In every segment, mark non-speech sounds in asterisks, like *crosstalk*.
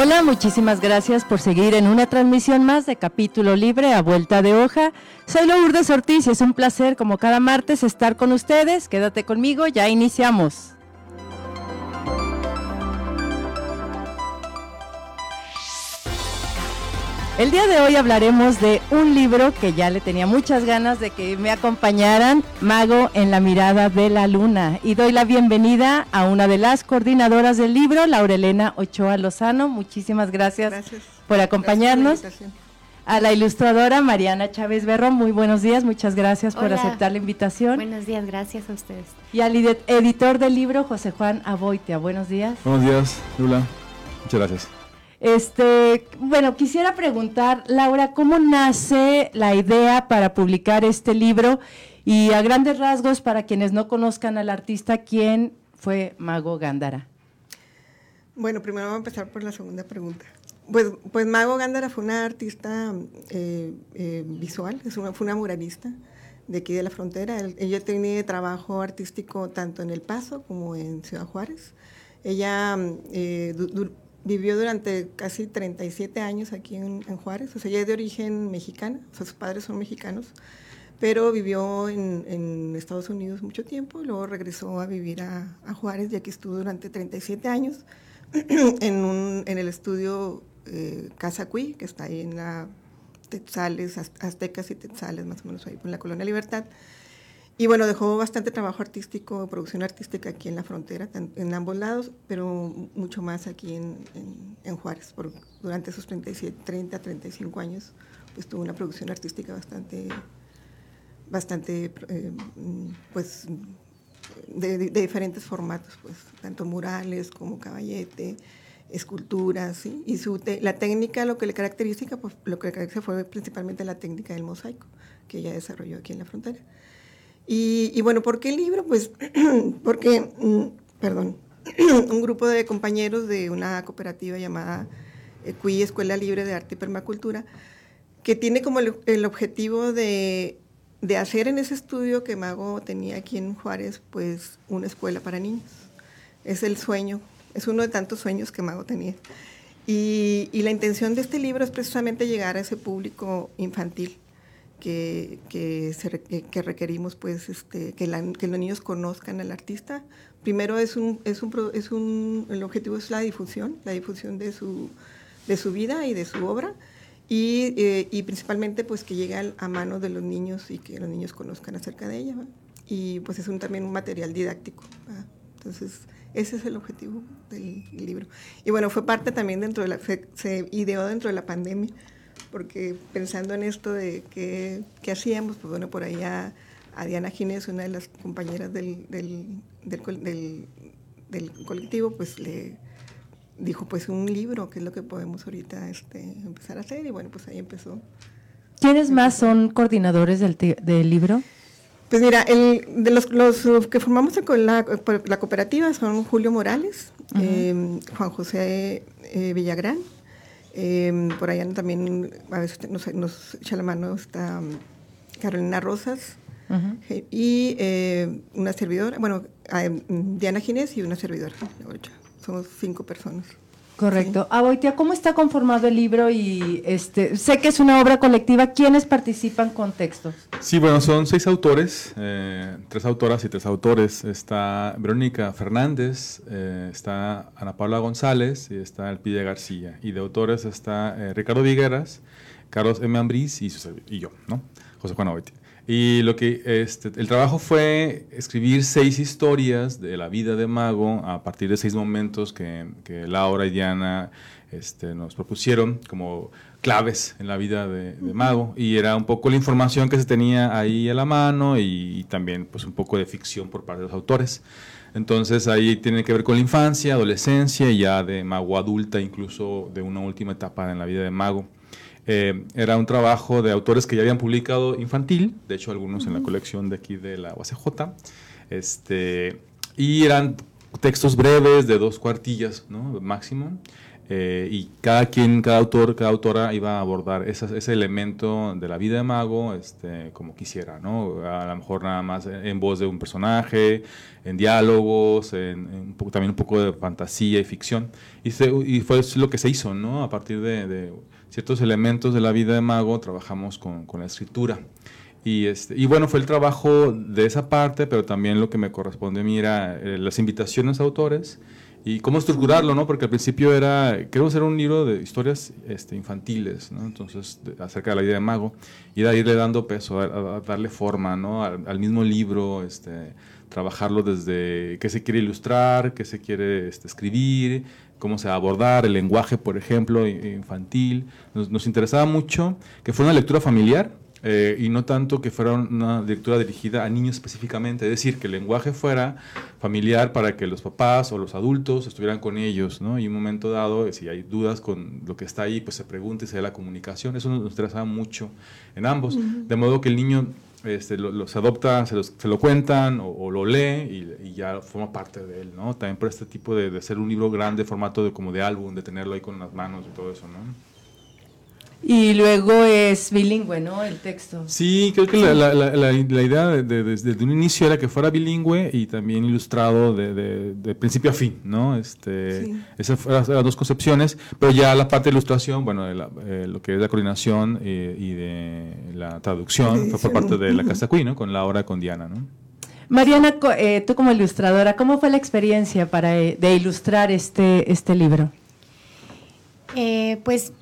Hola, muchísimas gracias por seguir en una transmisión más de Capítulo Libre a Vuelta de Hoja. Soy Lourdes Ortiz y es un placer, como cada martes, estar con ustedes. Quédate conmigo, ya iniciamos. El día de hoy hablaremos de un libro que ya le tenía muchas ganas de que me acompañaran, Mago en la mirada de la luna. Y doy la bienvenida a una de las coordinadoras del libro, Laurelena Ochoa Lozano. Muchísimas gracias, por acompañarnos. a la ilustradora Mariana Chávez Berro, muy buenos días, muchas gracias por aceptar la invitación. Buenos días, gracias a ustedes. Y al editor del libro, José Juan Aboitea, buenos días. Buenos días, Lula, muchas gracias. Este, bueno, quisiera preguntar, Laura, ¿cómo nace la idea para publicar este libro? Y a grandes rasgos, para quienes no conozcan al artista, ¿quién fue Mago Gándara? Bueno, primero vamos a empezar por la segunda pregunta. Pues, pues Mago Gándara fue una artista eh, eh, visual, es una, fue una muralista de aquí de la frontera. Ella tenía trabajo artístico tanto en El Paso como en Ciudad Juárez. Ella eh, vivió durante casi 37 años aquí en, Juárez, o sea, ella es de origen mexicana, o sea, sus padres son mexicanos, pero vivió en, Estados Unidos mucho tiempo, y luego regresó a vivir a, Juárez y aquí estuvo durante 37 años *clears throat* en, en el estudio eh, Casa Cui, que está ahí en la Tetzales, Aztecas y Tetzales, más o menos ahí en la Colonia Libertad. Y bueno, dejó bastante trabajo artístico, producción artística aquí en la frontera, en ambos lados, pero mucho más aquí en, Juárez. Por, durante esos 37, 30, 35 años, pues tuvo una producción artística bastante, bastante, eh, pues, de, diferentes formatos, pues, tanto murales como caballete, esculturas, y su la técnica, lo que le caracteriza, pues, lo que le fue principalmente la técnica del mosaico, que ella desarrolló aquí en la frontera. Y, bueno, ¿por qué el libro? Pues *clears throat* porque, mm, perdón, *clears throat* un grupo de compañeros de una cooperativa llamada eh, CUI, Escuela Libre de Arte y Permacultura, que tiene como el, objetivo de, hacer en ese estudio que Mago tenía aquí en Juárez, pues una escuela para niños. Es el sueño, es uno de tantos sueños que Mago tenía. Y la intención de este libro es precisamente llegar a ese público infantil que, que, que requerimos, pues, este, que, que, los niños conozcan al artista. Primero es un, es un, es un, el objetivo es la difusión, la difusión de su, de su vida y de su obra. Y, eh, y principalmente pues que llegue a, manos de los niños y que los niños conozcan acerca de ella. Y pues es un, también un material didáctico. Entonces, ese es el objetivo del libro. Y bueno, fue parte también dentro de la, se ideó dentro de la pandemia porque pensando en esto de qué, hacíamos, pues bueno, por ahí a, Diana Ginés, una de las compañeras del, del, del, colectivo, pues le dijo, pues un libro, que es lo que podemos ahorita este, empezar a hacer, y bueno, pues ahí empezó. ¿Quiénes más son coordinadores del, del libro? Pues mira, el, de los, los, que formamos la, la, cooperativa son Julio Morales, eh, Juan José eh, Villagrán, Em, por allá también a veces nos, nos, echa la mano está um, Carolina Rosas y eh, una servidora, bueno, Diana Ginés y una servidora. Somos cinco personas. Correcto. Aboitia, ¿cómo está conformado el libro? Y este, sé que es una obra colectiva. ¿Quiénes participan con textos? Sí, bueno, son seis autores, eh, tres autoras y tres autores. Está Verónica Fernández, eh, está Ana Paula González y está Elpidia García. Y de autores está eh, Ricardo Vigueras, Carlos M. Ambrís y, y yo, ¿no? José Juan Aboitia. Y lo que este, el trabajo fue escribir seis historias de la vida de Mago a partir de seis momentos que, que Laura y Diana este, nos propusieron como claves en la vida de, Mago. Y era un poco la información que se tenía ahí a la mano y, también pues un poco de ficción por parte de los autores. Entonces ahí tiene que ver con la infancia, adolescencia y ya de Mago adulta, incluso de una última etapa en la vida de Mago. Eh, era un trabajo de autores que ya habían publicado infantil, de hecho algunos en la colección de aquí de la UACJ, este, y eran textos breves de dos cuartillas ¿no? máximo. Eh, y cada quien, cada autor, cada autora iba a abordar ese elemento de la vida de Mago este, como quisiera, ¿no? A lo mejor nada más en voz de un personaje, en diálogos, en, también un poco de fantasía y ficción. Y, y, fue lo que se hizo, ¿no? A partir de, ciertos elementos de la vida de Mago trabajamos con, con la escritura. Y, este, y bueno, fue el trabajo de esa parte, pero también lo que me corresponde a mí era eh, las invitaciones a autores y cómo estructurarlo, ¿no? Porque al principio era, queremos hacer un libro de historias este, infantiles, ¿no? Entonces, acerca de la idea de mago, y de irle dando peso, darle forma, ¿no? Al, mismo libro, este, trabajarlo desde qué se quiere ilustrar, qué se quiere este, escribir, cómo se va a abordar, el lenguaje, por ejemplo, infantil. Nos, nos interesaba mucho que fuera una lectura familiar, eh, y no tanto que fuera una lectura dirigida a niños específicamente, es decir, que el lenguaje fuera familiar para que los papás o los adultos estuvieran con ellos, ¿no? Y en un momento dado, si hay dudas con lo que está ahí, pues se pregunte, se dé la comunicación, eso nos interesaba mucho en ambos, de modo que el niño este, lo, se adopta, se, se lo cuentan o, lo lee y, ya forma parte de él, ¿no? También por este tipo de, de ser un libro grande, formato de como de álbum, de tenerlo ahí con las manos y todo eso, ¿no? Y luego es bilingüe, ¿no? El texto. Sí, creo que la, la, la, idea desde un inicio era que fuera bilingüe y también ilustrado de, de, principio a fin, ¿no? Este, Esas fueron las dos concepciones, pero ya la parte de ilustración, bueno, eh, lo que es la coordinación eh, y de la traducción fue por parte de la Casa Cui, ¿no? Con Laura, con Diana, ¿no? Mariana, eh, tú como ilustradora, ¿cómo fue la experiencia para, de ilustrar este, este libro? pues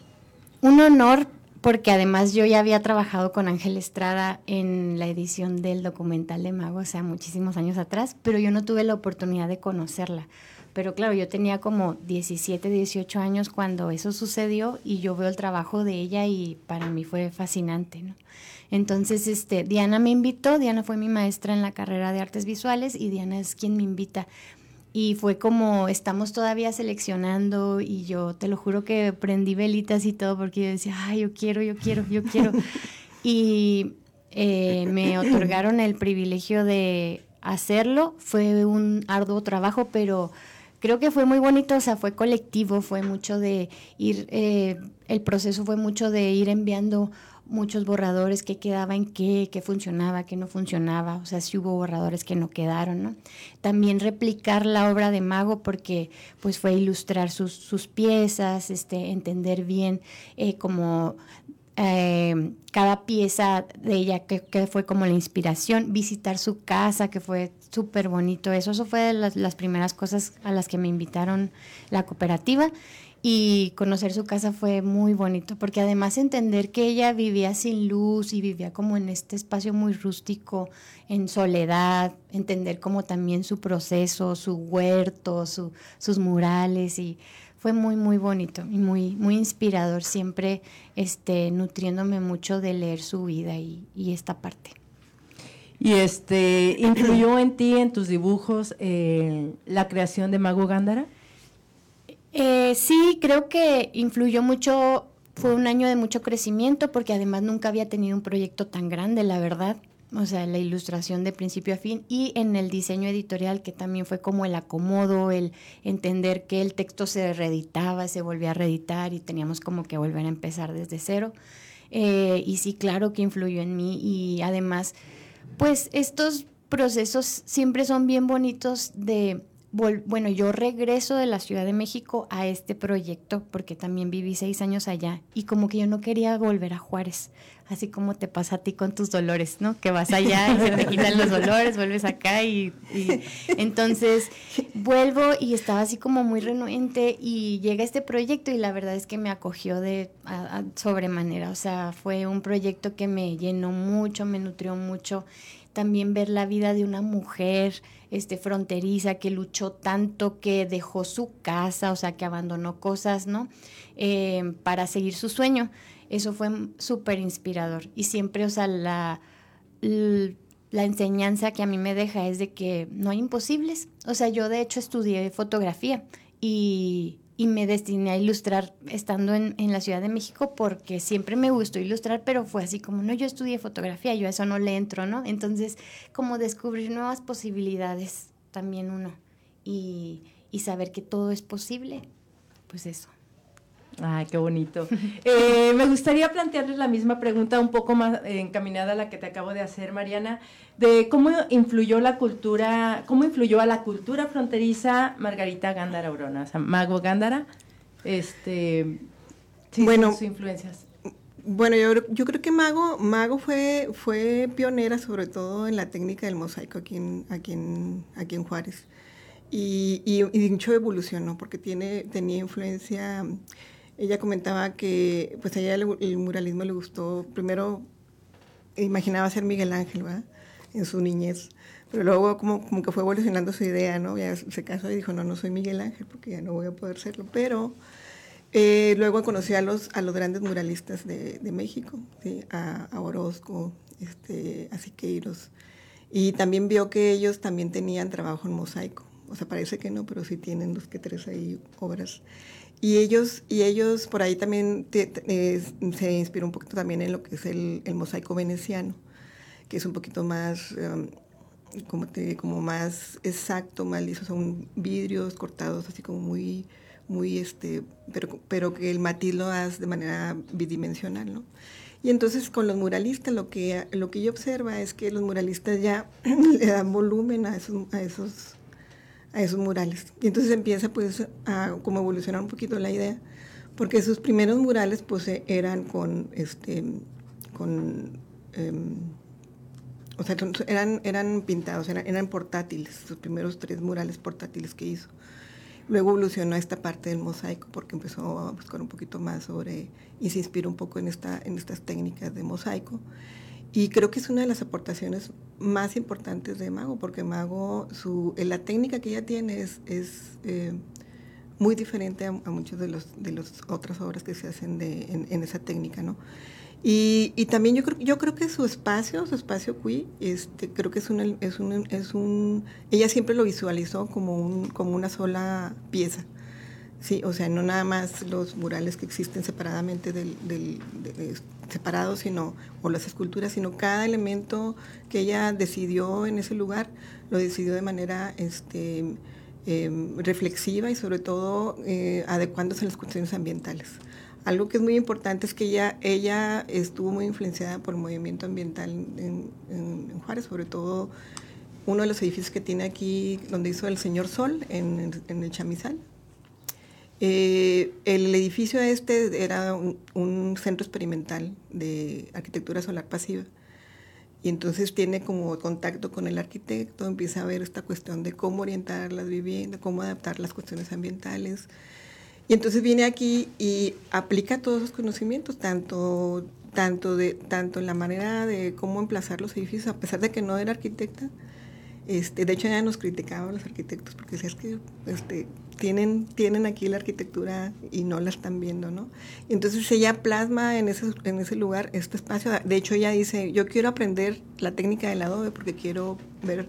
un honor porque además yo ya había trabajado con Ángel Estrada en la edición del documental de Mago, o sea, muchísimos años atrás, pero yo no tuve la oportunidad de conocerla. Pero claro, yo tenía como 17, 18 años cuando eso sucedió y yo veo el trabajo de ella y para mí fue fascinante, ¿no? Entonces, este, Diana me invitó, Diana fue mi maestra en la carrera de artes visuales y Diana es quien me invita y fue como estamos todavía seleccionando y yo te lo juro que prendí velitas y todo porque yo decía, ay, yo quiero, yo quiero, yo quiero. *laughs* y eh, me otorgaron el privilegio de hacerlo. Fue un arduo trabajo, pero creo que fue muy bonito, o sea, fue colectivo, fue mucho de ir, eh, el proceso fue mucho de ir enviando muchos borradores, qué quedaba en qué, qué funcionaba, qué no funcionaba, o sea, si hubo borradores que no quedaron, ¿no? También replicar la obra de Mago porque pues fue ilustrar sus, sus piezas, este, entender bien eh, como eh, cada pieza de ella que, fue como la inspiración, visitar su casa, que fue súper bonito eso, eso fue de las primeras cosas a las que me invitaron la cooperativa. Y conocer su casa fue muy bonito, porque además entender que ella vivía sin luz y vivía como en este espacio muy rústico, en soledad, entender como también su proceso, su huerto, sus murales y fue muy muy bonito y muy muy inspirador siempre este nutriéndome mucho de leer su vida y, esta parte. Y este influyó en ti en tus dibujos eh, la creación de Mago Gándara. Eh, sí, creo que influyó mucho, fue un año de mucho crecimiento porque además nunca había tenido un proyecto tan grande, la verdad. O sea, la ilustración de principio a fin y en el diseño editorial que también fue como el acomodo, el entender que el texto se reeditaba, se volvía a reeditar y teníamos como que volver a empezar desde cero. Eh, y sí, claro que influyó en mí y además, pues estos procesos siempre son bien bonitos de bueno, yo regreso de la Ciudad de México a este proyecto porque también viví seis años allá y como que yo no quería volver a Juárez, así como te pasa a ti con tus dolores, ¿no? Que vas allá y se te *laughs* quitan los dolores, vuelves acá y, entonces vuelvo y estaba así como muy renuente y llega este proyecto y la verdad es que me acogió de sobremanera, o sea, fue un proyecto que me llenó mucho, me nutrió mucho también ver la vida de una mujer este, fronteriza que luchó tanto, que dejó su casa, o sea, que abandonó cosas, ¿no? Eh, para seguir su sueño. Eso fue súper inspirador. Y siempre, o sea, la, la enseñanza que a mí me deja es de que no hay imposibles. O sea, yo de hecho estudié fotografía y y me destiné a ilustrar estando en, en, la Ciudad de México porque siempre me gustó ilustrar, pero fue así como, no, yo estudié fotografía, yo a eso no le entro, ¿no? Entonces, como descubrir nuevas posibilidades también uno y, y saber que todo es posible, pues eso. Ay, qué bonito. Eh, me gustaría plantearles la misma pregunta, un poco más encaminada a la que te acabo de hacer, Mariana, de cómo influyó la cultura, cómo influyó a la cultura fronteriza Margarita Gándara Urona, o sea, Mago Gándara, este, bueno, sus influencias. Bueno, yo, yo creo que Mago, Mago fue, fue pionera sobre todo en la técnica del mosaico aquí en, aquí en, aquí en Juárez. Y, y, y mucho evolucionó porque tiene, tenía influencia ella comentaba que pues a ella el, muralismo le gustó, primero imaginaba ser Miguel Ángel, ¿verdad? En su niñez. Pero luego como, como que fue evolucionando su idea, ¿no? Ya se casó y dijo, no, no soy Miguel Ángel porque ya no voy a poder serlo. Pero eh, luego conocí a los, a los grandes muralistas de, de México, a, a, Orozco, este, a Siqueiros. Y también vio que ellos también tenían trabajo en mosaico. O sea, parece que no, pero sí tienen dos que tres ahí obras. Y ellos, y ellos por ahí también se inspiró un poquito también en lo que es el, el mosaico veneciano, que es un poquito más, um, como, te, como más exacto, más liso, son vidrios cortados así como muy, muy este, pero, pero que el matiz lo hace de manera bidimensional, ¿no? Y entonces con los muralistas lo que, lo que yo observa es que los muralistas ya *clears throat* le dan volumen a esos, a esos a esos murales. Y entonces empieza pues a como evolucionar un poquito la idea, porque sus primeros murales pues e, eran con, este, con, em, o sea, eran, eran pintados, eran, eran portátiles, sus primeros tres murales portátiles que hizo. Luego evolucionó esta parte del mosaico porque empezó a buscar un poquito más sobre y se inspiró un poco en, esta, en estas técnicas de mosaico. Y creo que es una de las aportaciones más importantes de Mago, porque Mago, su, eh, la técnica que ella tiene es, es eh, muy diferente a, a muchas de las de los otras obras que se hacen de, en, en esa técnica, ¿no? Y, y, también yo creo, yo creo que su espacio, su espacio Cui, este, creo que es un, es un, es un, ella siempre lo visualizó como, un, como una sola pieza. Sí, o sea, no nada más los murales que existen separadamente del, del de, de, separados, sino, o las esculturas, sino cada elemento que ella decidió en ese lugar, lo decidió de manera este, eh, reflexiva y sobre todo eh, adecuándose a las cuestiones ambientales. Algo que es muy importante es que ella, estuvo muy influenciada por el movimiento ambiental en, en, en Juárez, sobre todo uno de los edificios que tiene aquí, donde hizo el Señor Sol, en, en el Chamizal, eh, el edificio este era un, un, centro experimental de arquitectura solar pasiva. Y entonces tiene como contacto con el arquitecto, empieza a ver esta cuestión de cómo orientar las viviendas, cómo adaptar las cuestiones ambientales. Y entonces viene aquí y aplica todos esos conocimientos, tanto, tanto, de, tanto en la manera de cómo emplazar los edificios, a pesar de que no era arquitecta. Este, de hecho, ya nos criticaban los arquitectos porque decías que este, tienen, tienen aquí la arquitectura y no la están viendo, ¿no? Entonces ella plasma en ese, en ese lugar este espacio. De hecho, ella dice, yo quiero aprender la técnica del adobe porque quiero ver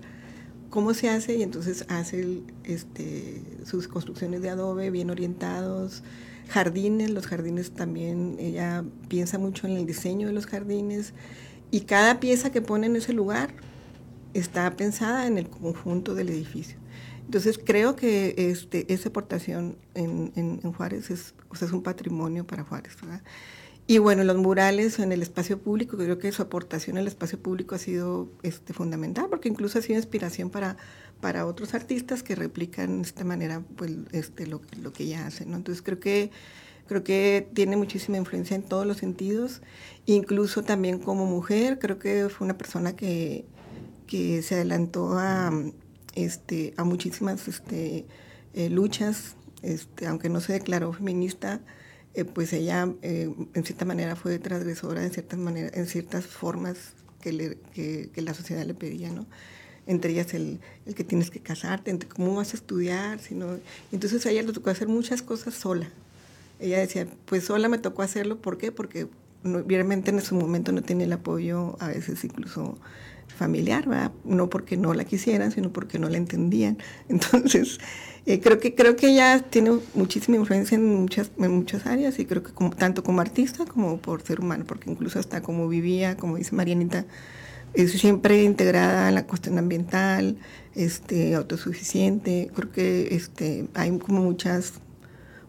cómo se hace y entonces hace este, sus construcciones de adobe bien orientados, jardines, los jardines también, ella piensa mucho en el diseño de los jardines y cada pieza que pone en ese lugar está pensada en el conjunto del edificio. Entonces creo que este, esa aportación en, en, en Juárez es, o sea, es, un patrimonio para Juárez. ¿verdad? Y bueno, los murales en el espacio público, creo que su aportación al espacio público ha sido este, fundamental, porque incluso ha sido inspiración para, para otros artistas que replican de esta manera pues, este, lo, lo que ella hace. ¿no? Entonces creo que, creo que tiene muchísima influencia en todos los sentidos, incluso también como mujer, creo que fue una persona que, que se adelantó a este, a muchísimas este, eh, luchas, este, aunque no se declaró feminista, eh, pues ella eh, en cierta manera fue transgresora en ciertas, maneras, en ciertas formas que, la sociedad le pedía, ¿no? Entre ellas el, que tienes que casarte, entre cómo vas a estudiar, sino... Entonces a ella le tocó hacer muchas cosas sola. Ella decía, pues sola me tocó hacerlo, ¿por qué? Porque no, obviamente en su momento no tenía el apoyo, a veces incluso familiar, no porque no la quisieran, sino porque no la entendían. *laughs* Entonces, eh, creo que creo que ella tiene muchísima influencia en muchas en muchas áreas y creo que tanto como artista como por ser humano, porque incluso hasta como vivía, como dice Marianita, es siempre integrada en la cuestión ambiental, este autosuficiente. Creo que este hay como muchas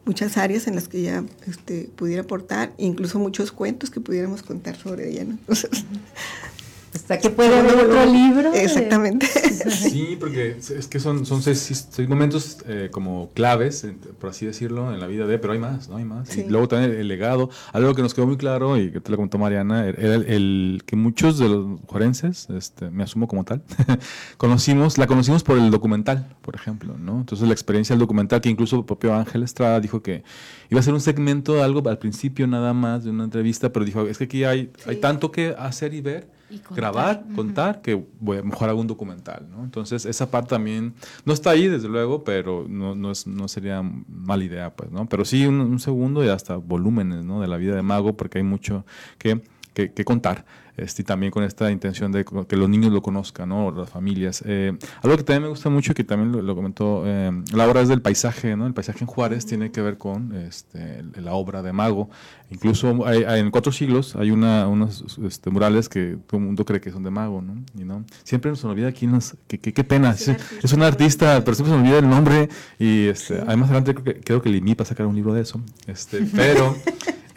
muchas áreas en las que ella este, pudiera aportar, incluso muchos cuentos que pudiéramos contar sobre ella. ¿no? *laughs* Hasta que puede haber otro libro. Exactamente. *laughs* Sí, porque es que son, son seis, seis momentos eh, como claves, por así decirlo, en la vida de, pero hay más, ¿no? Hay más. Y luego también el, legado, algo que nos quedó muy claro y que te lo comentó Mariana, era el, que muchos de los juarenses, este, me asumo como tal, *laughs* conocimos, la conocimos por el documental, por ejemplo, ¿no? Entonces la experiencia del documental, que incluso el propio Ángel Estrada dijo que iba a ser un segmento de algo al principio nada más de una entrevista, pero dijo, es que aquí hay, hay tanto que hacer y ver grabar, contar, que voy a mejor hago un documental, ¿no? Entonces, esa parte también no está ahí, desde luego, pero no, no, es, no sería mala idea, pues, ¿no? Pero sí un, segundo y hasta volúmenes, ¿no? De la vida de Mago, porque hay mucho que, que, que contar. Este, y también con esta intención de que los niños lo conozcan, ¿no? las familias. Eh, algo que también me gusta mucho, que también lo, comentó eh, la obra es del paisaje, ¿no? El paisaje en Juárez tiene que ver con este, la obra de Mago. Incluso hay, en cuatro siglos hay una, unos este, murales que todo el mundo cree que son de Mago, ¿no? Y no siempre nos olvida aquí, nos, qué pena, es, es, un artista, pero siempre se nos olvida el nombre y este, además adelante creo que, creo que va a sacar un libro de eso, este, pero... *laughs*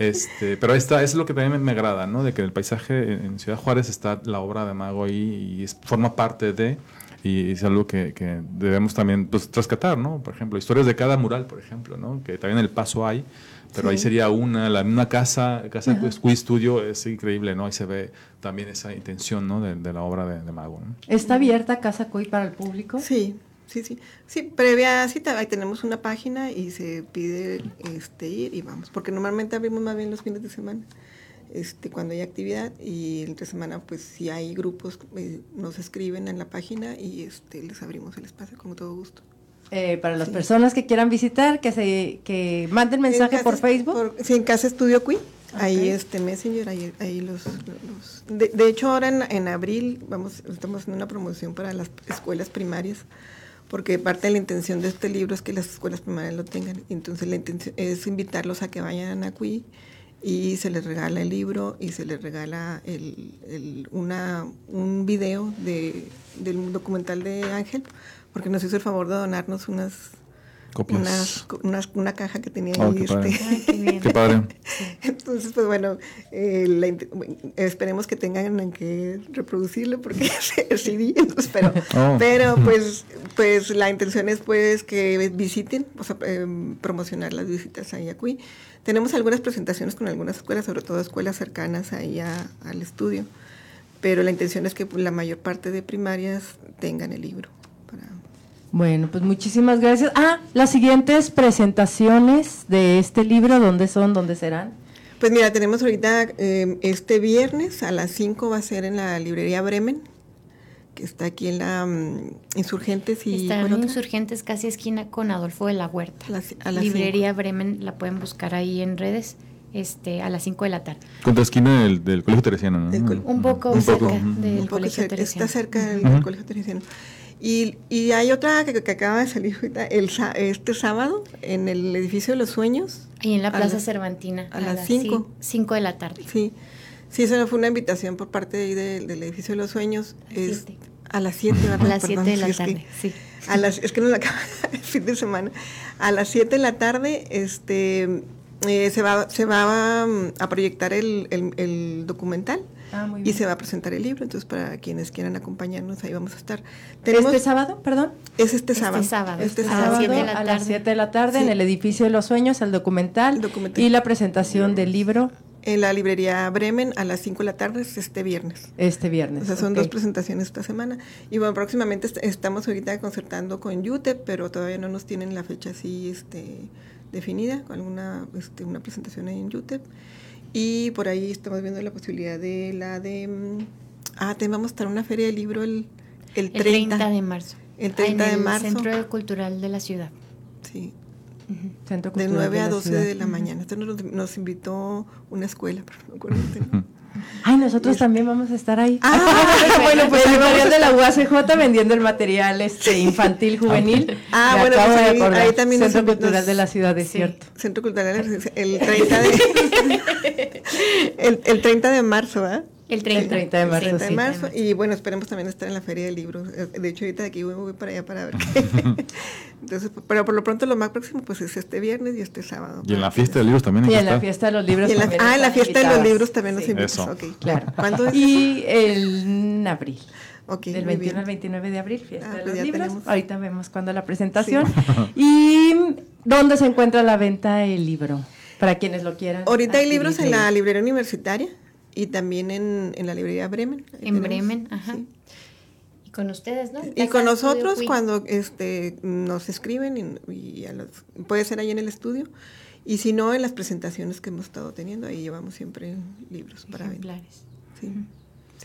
Este, pero esta es lo que también me, agrada, ¿no? De que el paisaje en, Ciudad Juárez está la obra de Mago ahí y forma parte de y es algo que, debemos también pues, rescatar, ¿no? Por ejemplo, historias de cada mural, por ejemplo, ¿no? Que también El Paso hay, pero ahí sería una, la misma casa, casa uh Studio, es increíble, ¿no? Ahí se ve también esa intención, ¿no? De, la obra de, Mago, ¿Está abierta Casa Cuy para el público? Sí, sí, sí. Sí, previa cita, ahí tenemos una página y se pide este, ir y vamos, porque normalmente abrimos más bien los fines de semana. Este, cuando hay actividad y entre semana pues si hay grupos eh, nos escriben en la página y este, les abrimos el espacio con todo gusto. Eh, para las personas que quieran visitar, que se que manden mensaje por Facebook. sí, en Casa Estudio Queen. Ahí este Messenger, ahí, ahí los... de, de, hecho, ahora en, en, abril vamos estamos haciendo una promoción para las escuelas primarias porque parte de la intención de este libro es que las escuelas primarias lo tengan. Entonces la intención es invitarlos a que vayan a CUI y se les regala el libro y se les regala el, el, una, un video de, del documental de Ángel, porque nos hizo el favor de donarnos unas unas, una caja que tenía oh, ahí. Este. Qué, padre. *laughs* Entonces, pues bueno, eh, esperemos que tengan en que reproducirlo porque *laughs* es CD, entonces, pero, oh. pero pues, pues la intención es pues que visiten, o sea, em, promocionar las visitas ahí a CUI. Tenemos algunas presentaciones con algunas escuelas, sobre todo escuelas cercanas ahí al estudio, pero la intención es que la mayor parte de primarias tengan el libro. Bueno, pues muchísimas gracias. Ah, las siguientes presentaciones de este libro, ¿dónde son? ¿Dónde serán? Pues mira, tenemos ahorita eh, este viernes a las 5 va a ser en la librería Bremen, que está aquí en la um, Insurgentes y... Está en Insurgentes casi esquina con Adolfo de la Huerta. A la librería Bremen la pueden buscar ahí en redes. Este, a las 5 de la tarde. Contra esquina del, del Colegio Teresiano, ¿no? un poco cerca del Colegio Teresiano. Está cerca del Colegio Teresiano. Y, y hay otra que, acaba de salir el, este sábado en el edificio de los sueños. Y en la Plaza Cervantina. A, las 5. 5 de la tarde. Sí. Sí, eso fue una invitación por parte de ahí del edificio de los sueños. Es, a las 7, A las 7 de la tarde, sí. A las, es que nos acaba el fin de semana. A las 7 de la tarde este, eh, se va, se va mm, a proyectar el, el, el documental Ah, y se va a presentar el libro, entonces para quienes quieran acompañarnos ahí vamos a estar. ¿Este sábado, perdón? Es este, este sábado. Este sábado. a las 7 de la tarde en el edificio de los sueños, el documental, y la presentación del libro. En la librería Bremen a las 5 de la tarde este viernes. Este viernes. O sea, son dos presentaciones esta semana. Y bueno, próximamente estamos ahorita concertando con UTEP, pero todavía no nos tienen la fecha así este, definida, con alguna este, una presentación en UTEP. Y por ahí estamos viendo la posibilidad de la de... Mm, ah, te vamos a estar una feria de libro el, el 30. de marzo. El 30 en el de marzo. Centro Cultural de la ciudad. Sí. de 9 a 12 de la mañana. Esto nos, invitó una escuela, pero no acuerdo. *laughs* Ay, nosotros también vamos a estar ahí. Ah, *laughs* bueno, pues el vamos a editorial de la. UACJ vendiendo el material este infantil *laughs* juvenil. Ah, bueno, pues de ahí- acordar. ahí también nos- Centro Cultural nos- de la Ciudad de Cierto. Centro Cultural el *laughs* 30 de el, el 30 de marzo, ¿ah? El 30. El 30 de marzo, 30 de sí. marzo y bueno, esperemos también estar en la Feria del Libro. Eh, De hecho, ahorita de aquí voy, voy para allá para ver qué. *laughs* Entonces, pero por lo pronto lo más próximo pues es este viernes y este sábado. Y en la fiesta de libros también Y en la fiesta de los libros. Y en la- también ah, en la fiesta de los libros también nos Sí, invitas. Eso. ok. Claro. ¿Cuándo es Y el abril. Ok, Del muy 21 bien. al 29 de abril, fiesta Ah, de pues los libros. tenemos. Ahorita vemos cuándo la presentación. *laughs* ¿Y dónde se encuentra la venta el libro? Para quienes lo quieran. Ahorita hay libros en la librería universitaria y también en, en la librería Bremen. En tenemos, Bremen, ajá. sí. Y con ustedes, ¿no? Y con nosotros cuando este nos escriben y, y a los- puede ser ahí en el estudio y si no en las presentaciones que hemos estado teniendo ahí llevamos siempre libros para vender. Sí.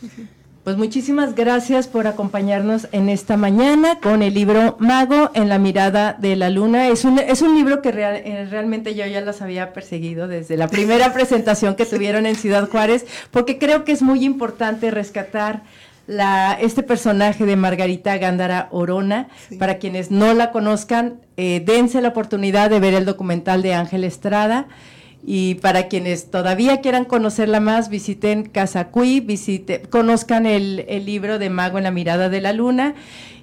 Sí, sí. Pues muchísimas gracias por acompañarnos en esta mañana con el libro Mago en la mirada de la luna. Es un, es un libro que real- eh, realmente yo ya las había perseguido desde la primera *laughs* presentación que tuvieron en Ciudad Juárez, porque creo que es muy importante rescatar la, este personaje de Margarita Gándara Orona. Sí. Para quienes no la conozcan, eh, dense la oportunidad de ver el documental de Ángel Estrada. Y para quienes todavía quieran conocerla más, visiten Casa Cui, visite, conozcan el, el libro de Mago en la mirada de la luna.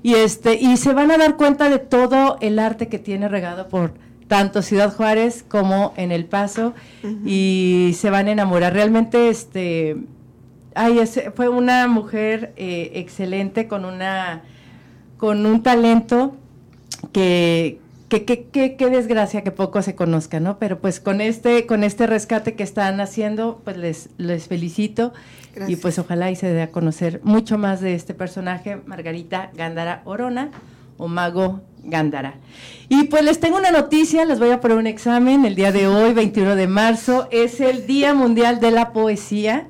Y este y se van a dar cuenta de todo el arte que tiene regado por tanto Ciudad Juárez como en El Paso. Y se van a enamorar. Realmente este ay, ese- fue una mujer eh, excelente con una con un talento que, que, que, que- qué desgracia que poco se conozca, ¿no? Pero pues con este, con este rescate que están haciendo, pues les, les felicito y pues ojalá y se dé a conocer mucho más de este personaje, Margarita Gándara Orona o Mago Gándara. Y pues les tengo una noticia, les voy a poner un examen el día de hoy, 21 de marzo, es el Día Mundial de la Poesía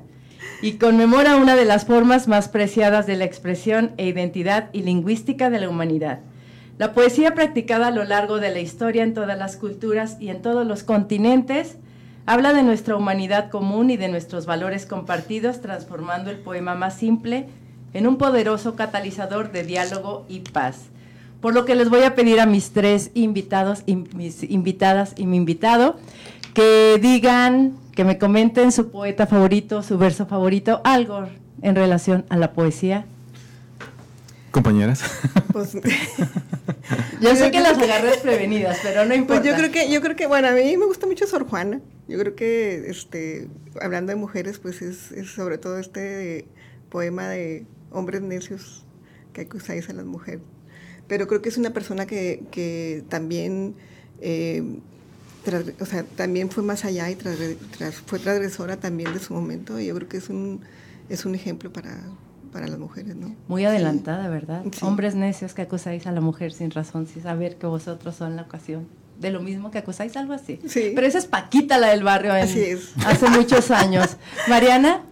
y conmemora una de las formas más preciadas de la expresión e identidad y lingüística de la humanidad. La poesía practicada a lo largo de la historia en todas las culturas y en todos los continentes habla de nuestra humanidad común y de nuestros valores compartidos, transformando el poema más simple en un poderoso catalizador de diálogo y paz. Por lo que les voy a pedir a mis tres invitados y mis invitadas y mi invitado que digan, que me comenten su poeta favorito, su verso favorito, algo en relación a la poesía. Compañeras. Pues, *laughs* Yo sé que las agarré desprevenidas, pero no importa. pues yo creo que yo creo que bueno, a mí me gusta mucho Sor Juana. Yo creo que este hablando de mujeres, pues es, es sobre todo este poema de hombres necios que acusáis a las mujeres. Pero creo que es una persona que, que también eh, tras- o sea, también fue más allá y tras- tras- fue transgresora también de su momento y yo creo que es un es un ejemplo para, para las mujeres, ¿no? Muy adelantada, ¿verdad? Sí. Hombres necios que acusáis a la mujer sin razón, sin saber que vosotros son la ocasión. De lo mismo que acusáis, algo así. Sí. Pero esa es Paquita, la del barrio, en- Así es. hace muchos años. *laughs* Mariana,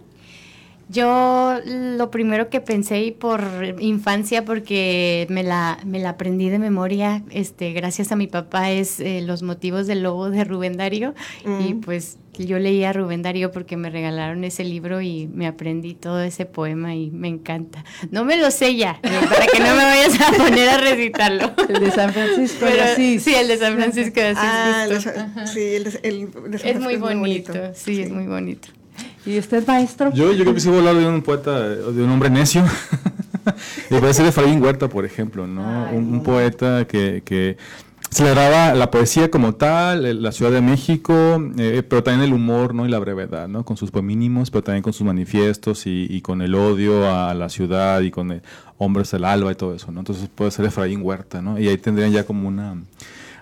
Yo lo primero que pensé y por infancia, porque me la, me la aprendí de memoria, este, gracias a mi papá, es eh, Los motivos del lobo de Rubén Darío. Y Mm. pues yo leía a Rubén Darío porque me regalaron ese libro y me aprendí todo ese poema y me encanta. No me lo sé ya, para que no me vayas a poner a recitarlo. *laughs* el de San Francisco Pero, Asís. sí, el de San Francisco de Asís. Ah, sí, el, de- el de San Es muy Francisco bonito, sí, es muy bonito. ¿Y usted, maestro? Yo, yo creo que sí voy a hablar de un poeta, de un hombre necio. *laughs* y puede ser Efraín Huerta, por ejemplo, ¿no? Ay, un, poeta que, que celebraba la poesía como tal, eh, la Ciudad de México, eh, pero también el humor, ¿no? Y la brevedad, ¿no? Con sus poemínimos, pero también con sus manifiestos y, y con el odio a la ciudad y con eh, hombres del alba y todo eso, ¿no? Entonces puede ser Efraín Huerta, ¿no? Y ahí tendrían ya como una...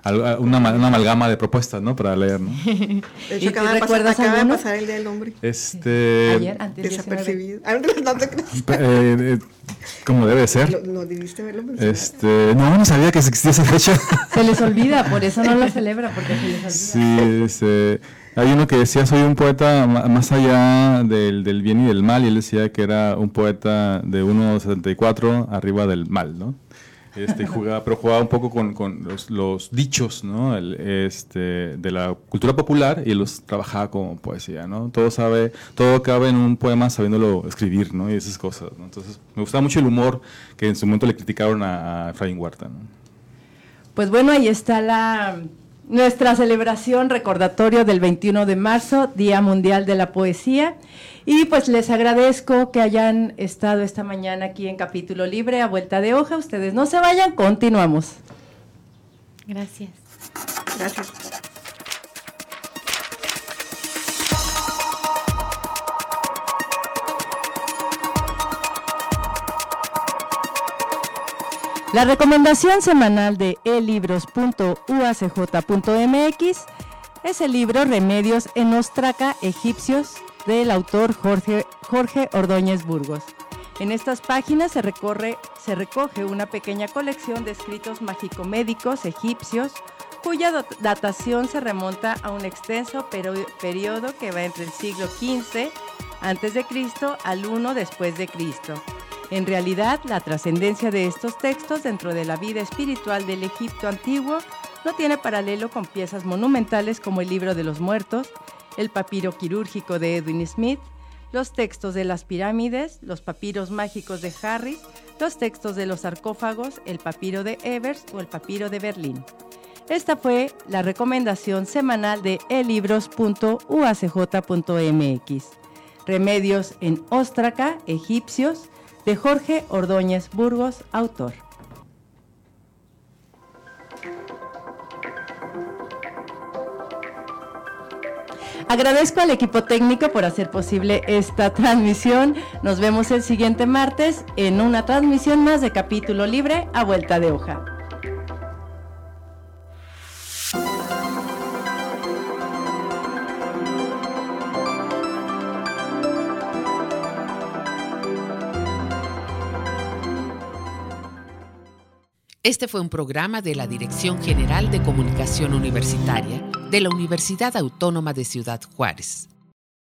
Una, una amalgama de propuestas, ¿no? Para leer, ¿no? De ¿Y hecho, acaba, de pasar, acaba de pasar el Día del Hombre. Este... Ayer, antes 19. Desapercibido. Ah, no te creas. *laughs* Eh, eh, como debe ser. Lo- No debiste mencionado. Este, no, no sabía que existía esa fecha. *laughs* Se les olvida, por eso no lo celebra, porque se les olvida. Sí, este, hay uno que decía, soy un poeta más allá del, del bien y del mal, y él decía que era un poeta de 1.74 arriba del mal, ¿no? Este, jugaba, pero jugaba un poco con, los, los, dichos ¿no? Este, de la cultura popular y los trabajaba como poesía. ¿no? Todo, sabe, todo cabe en un poema sabiéndolo escribir ¿no? y esas cosas. Entonces me gustaba mucho el humor que en su momento le criticaron a, a Efraín Huerta. Pues bueno, ahí está la, nuestra celebración recordatorio del 21 de marzo, Día Mundial de la Poesía. Y pues les agradezco que hayan estado esta mañana aquí en Capítulo Libre a vuelta de hoja. Ustedes no se vayan, continuamos. Gracias. Gracias. La recomendación semanal de elibros.uacj.mx es el libro Remedios en Ostraca Egipcios del autor Jorge, Jorge Ordóñez Burgos. En estas páginas se, recorre, se recoge una pequeña colección de escritos mágico-médicos egipcios cuya datación se remonta a un extenso periodo que va entre el siglo XV a.C. al 1 después de Cristo. En realidad, la trascendencia de estos textos dentro de la vida espiritual del Egipto antiguo no tiene paralelo con piezas monumentales como el Libro de los Muertos, el papiro quirúrgico de Edwin Smith, los textos de las pirámides, los papiros mágicos de Harris, los textos de los sarcófagos, el papiro de Evers o el papiro de Berlín. Esta fue la recomendación semanal de elibros.uacj.mx. Remedios en Óstraca, egipcios, de Jorge Ordóñez Burgos, autor. Agradezco al equipo técnico por hacer posible esta transmisión. Nos vemos el siguiente martes en una transmisión más de capítulo libre a vuelta de hoja. Este fue un programa de la Dirección General de Comunicación Universitaria de la Universidad Autónoma de Ciudad Juárez.